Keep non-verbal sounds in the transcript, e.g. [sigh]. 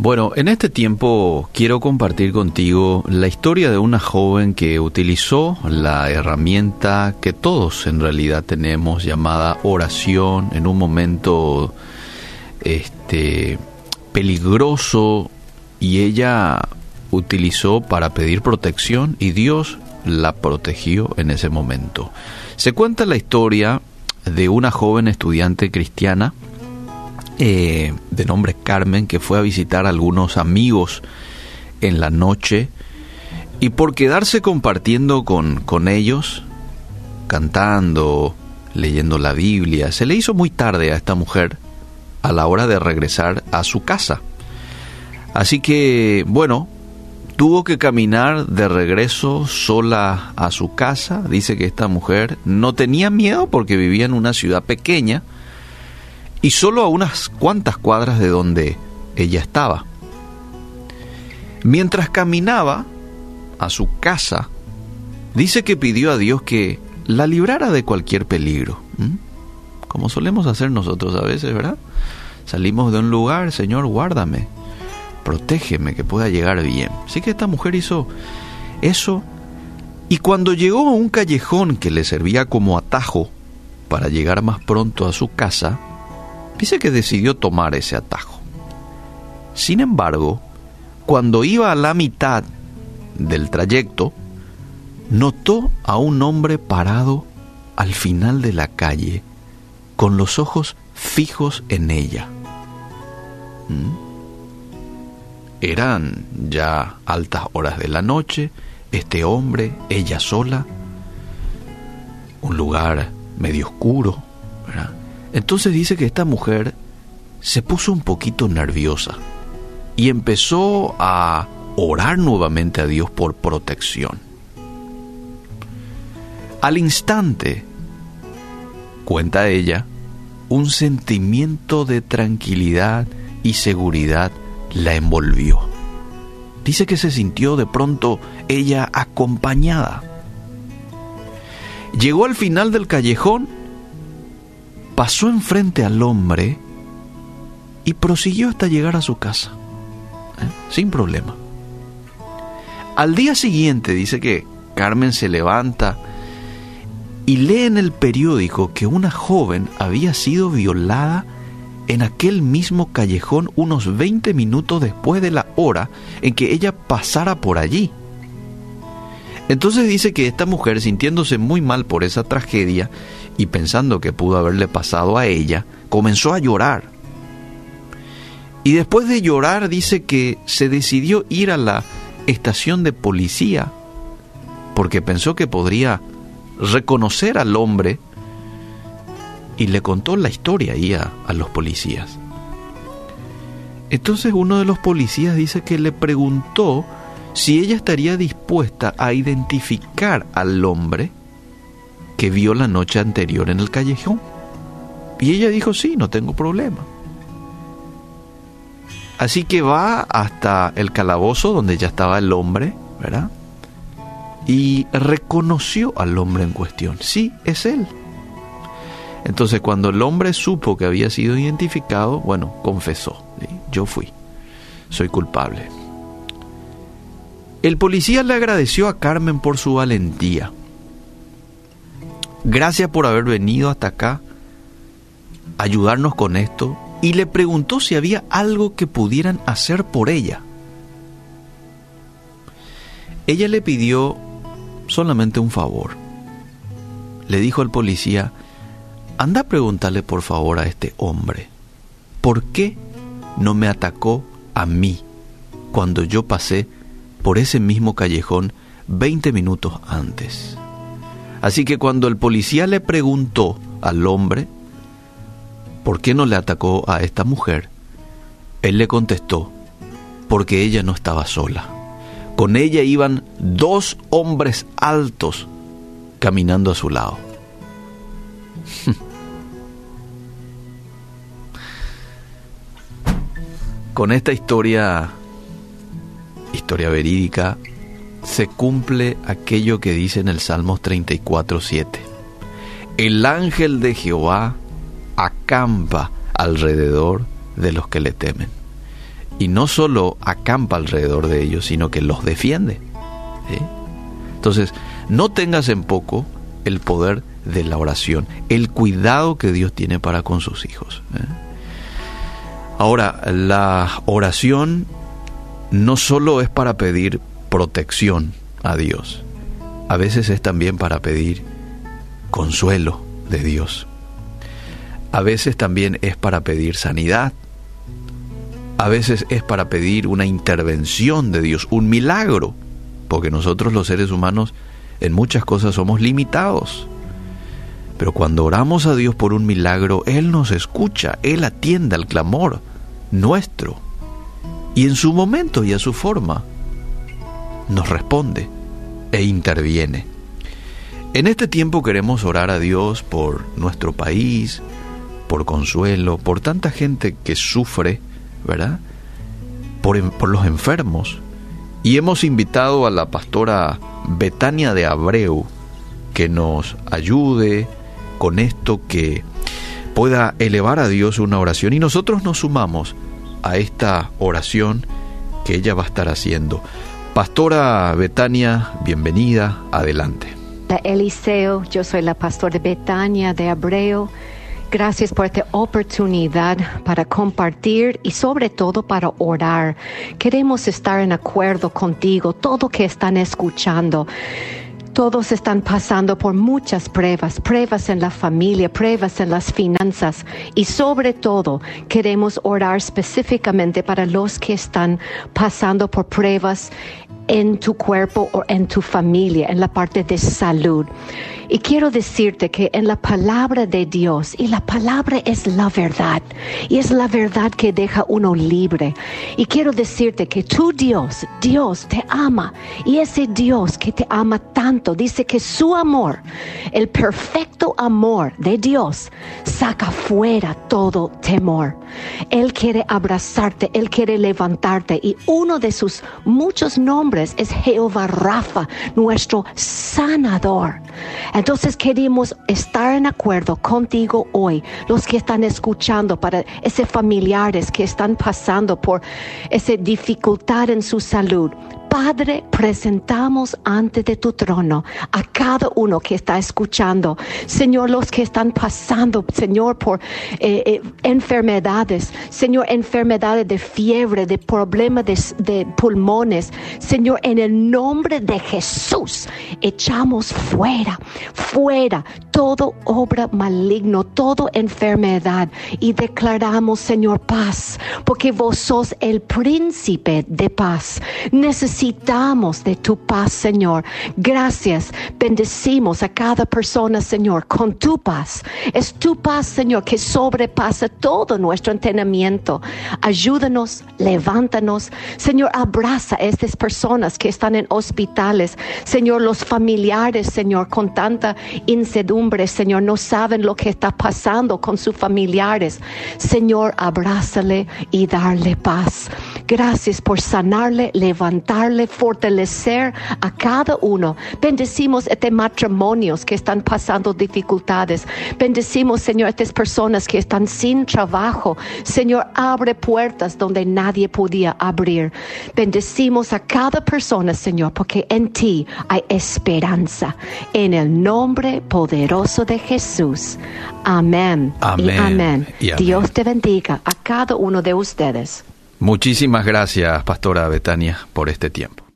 Bueno, en este tiempo quiero compartir contigo la historia de una joven que utilizó la herramienta que todos en realidad tenemos llamada oración en un momento este peligroso y ella utilizó para pedir protección y Dios la protegió en ese momento. Se cuenta la historia de una joven estudiante cristiana eh, de nombre Carmen que fue a visitar a algunos amigos en la noche y por quedarse compartiendo con, con ellos, cantando, leyendo la Biblia, se le hizo muy tarde a esta mujer a la hora de regresar a su casa. Así que, bueno, tuvo que caminar de regreso sola a su casa. Dice que esta mujer no tenía miedo porque vivía en una ciudad pequeña y solo a unas cuantas cuadras de donde ella estaba. Mientras caminaba a su casa, dice que pidió a Dios que la librara de cualquier peligro, como solemos hacer nosotros a veces, ¿verdad? Salimos de un lugar, Señor, guárdame, protégeme, que pueda llegar bien. Así que esta mujer hizo eso y cuando llegó a un callejón que le servía como atajo para llegar más pronto a su casa, dice que decidió tomar ese atajo. Sin embargo, cuando iba a la mitad del trayecto, notó a un hombre parado al final de la calle, con los ojos fijos en ella. ¿Mm? Eran ya altas horas de la noche, este hombre, ella sola, un lugar medio oscuro. Entonces dice que esta mujer se puso un poquito nerviosa y empezó a orar nuevamente a Dios por protección. Al instante, cuenta ella, un sentimiento de tranquilidad y seguridad la envolvió. Dice que se sintió de pronto ella acompañada. Llegó al final del callejón pasó enfrente al hombre y prosiguió hasta llegar a su casa, ¿eh? sin problema. Al día siguiente dice que Carmen se levanta y lee en el periódico que una joven había sido violada en aquel mismo callejón unos 20 minutos después de la hora en que ella pasara por allí. Entonces dice que esta mujer, sintiéndose muy mal por esa tragedia y pensando que pudo haberle pasado a ella, comenzó a llorar. Y después de llorar dice que se decidió ir a la estación de policía porque pensó que podría reconocer al hombre y le contó la historia ahí a, a los policías. Entonces uno de los policías dice que le preguntó si ella estaría dispuesta a identificar al hombre que vio la noche anterior en el callejón. Y ella dijo, sí, no tengo problema. Así que va hasta el calabozo donde ya estaba el hombre, ¿verdad? Y reconoció al hombre en cuestión. Sí, es él. Entonces cuando el hombre supo que había sido identificado, bueno, confesó. Yo fui. Soy culpable. El policía le agradeció a Carmen por su valentía. Gracias por haber venido hasta acá, ayudarnos con esto, y le preguntó si había algo que pudieran hacer por ella. Ella le pidió solamente un favor. Le dijo al policía, anda a preguntarle por favor a este hombre, ¿por qué no me atacó a mí cuando yo pasé por ese mismo callejón 20 minutos antes. Así que cuando el policía le preguntó al hombre por qué no le atacó a esta mujer, él le contestó, porque ella no estaba sola. Con ella iban dos hombres altos caminando a su lado. [laughs] Con esta historia historia verídica, se cumple aquello que dice en el Salmos 34.7. El ángel de Jehová acampa alrededor de los que le temen y no solo acampa alrededor de ellos, sino que los defiende. Entonces, no tengas en poco el poder de la oración, el cuidado que Dios tiene para con sus hijos. ¿eh? Ahora, la oración no solo es para pedir protección a Dios, a veces es también para pedir consuelo de Dios. A veces también es para pedir sanidad. A veces es para pedir una intervención de Dios, un milagro, porque nosotros los seres humanos en muchas cosas somos limitados. Pero cuando oramos a Dios por un milagro, Él nos escucha, Él atiende al clamor nuestro. Y en su momento y a su forma, nos responde e interviene. En este tiempo queremos orar a Dios por nuestro país, por consuelo, por tanta gente que sufre, ¿verdad? Por, los enfermos. Y hemos invitado a la pastora Betania de Abreu que nos ayude con esto, que pueda elevar a Dios una oración y nosotros nos sumamos a esta oración que ella va a estar haciendo. Pastora Betania, bienvenida, adelante. Eliseo, yo soy la pastora Betania de Abreu. Gracias por esta oportunidad para compartir y sobre todo para orar. Queremos estar en acuerdo contigo, todo que están escuchando. Todos están pasando por muchas pruebas, pruebas en la familia, pruebas en las finanzas. Y sobre todo queremos orar específicamente para los que están pasando por pruebas en tu cuerpo o en tu familia, en la parte de salud. Y quiero decirte que en la palabra de Dios, y la palabra es la verdad, y es la verdad que deja uno libre. Y quiero decirte que tu Dios, Dios te ama, y ese Dios que te ama tanto, dice que su amor, el perfecto amor de Dios, saca fuera todo temor. Él quiere abrazarte, Él quiere levantarte, y uno de sus muchos nombres es Jehová Rafa, nuestro sanador. Entonces queremos estar en acuerdo contigo hoy, los que están escuchando, para esos familiares que están pasando por esa dificultad en su salud. Padre, presentamos ante de tu trono a cada uno que está escuchando. Señor, los que están pasando, Señor, por eh, eh, enfermedades. Señor, enfermedades de fiebre, de problemas de, pulmones. Señor, en el nombre de Jesús, echamos fuera, fuera todo obra maligno, toda enfermedad. Y declaramos, Señor, paz, porque vos sos el príncipe de paz. Necesitamos necesitamos de tu paz, Señor. Gracias. Bendecimos a cada persona, Señor, con tu paz. Es tu paz, Señor, que sobrepasa todo nuestro entendimiento. Ayúdanos, levántanos. Señor, abraza a estas personas que están en hospitales. Señor, los familiares, Señor, con tanta incertidumbre, Señor, no saben lo que está pasando con sus familiares. Señor, abrázale y darle paz. Gracias por sanarle, levantarle, fortalecer a cada uno. Bendecimos este matrimonios que están pasando dificultades. Bendecimos, Señor, estas personas que están sin trabajo. Señor, abre puertas donde nadie podía abrir. Bendecimos a cada persona, Señor, porque en ti hay esperanza. En el nombre poderoso de Jesús. Amén. Amén. Y amén. Y amén. Dios te bendiga a cada uno de ustedes. Muchísimas gracias, Pastora Betania, por este tiempo.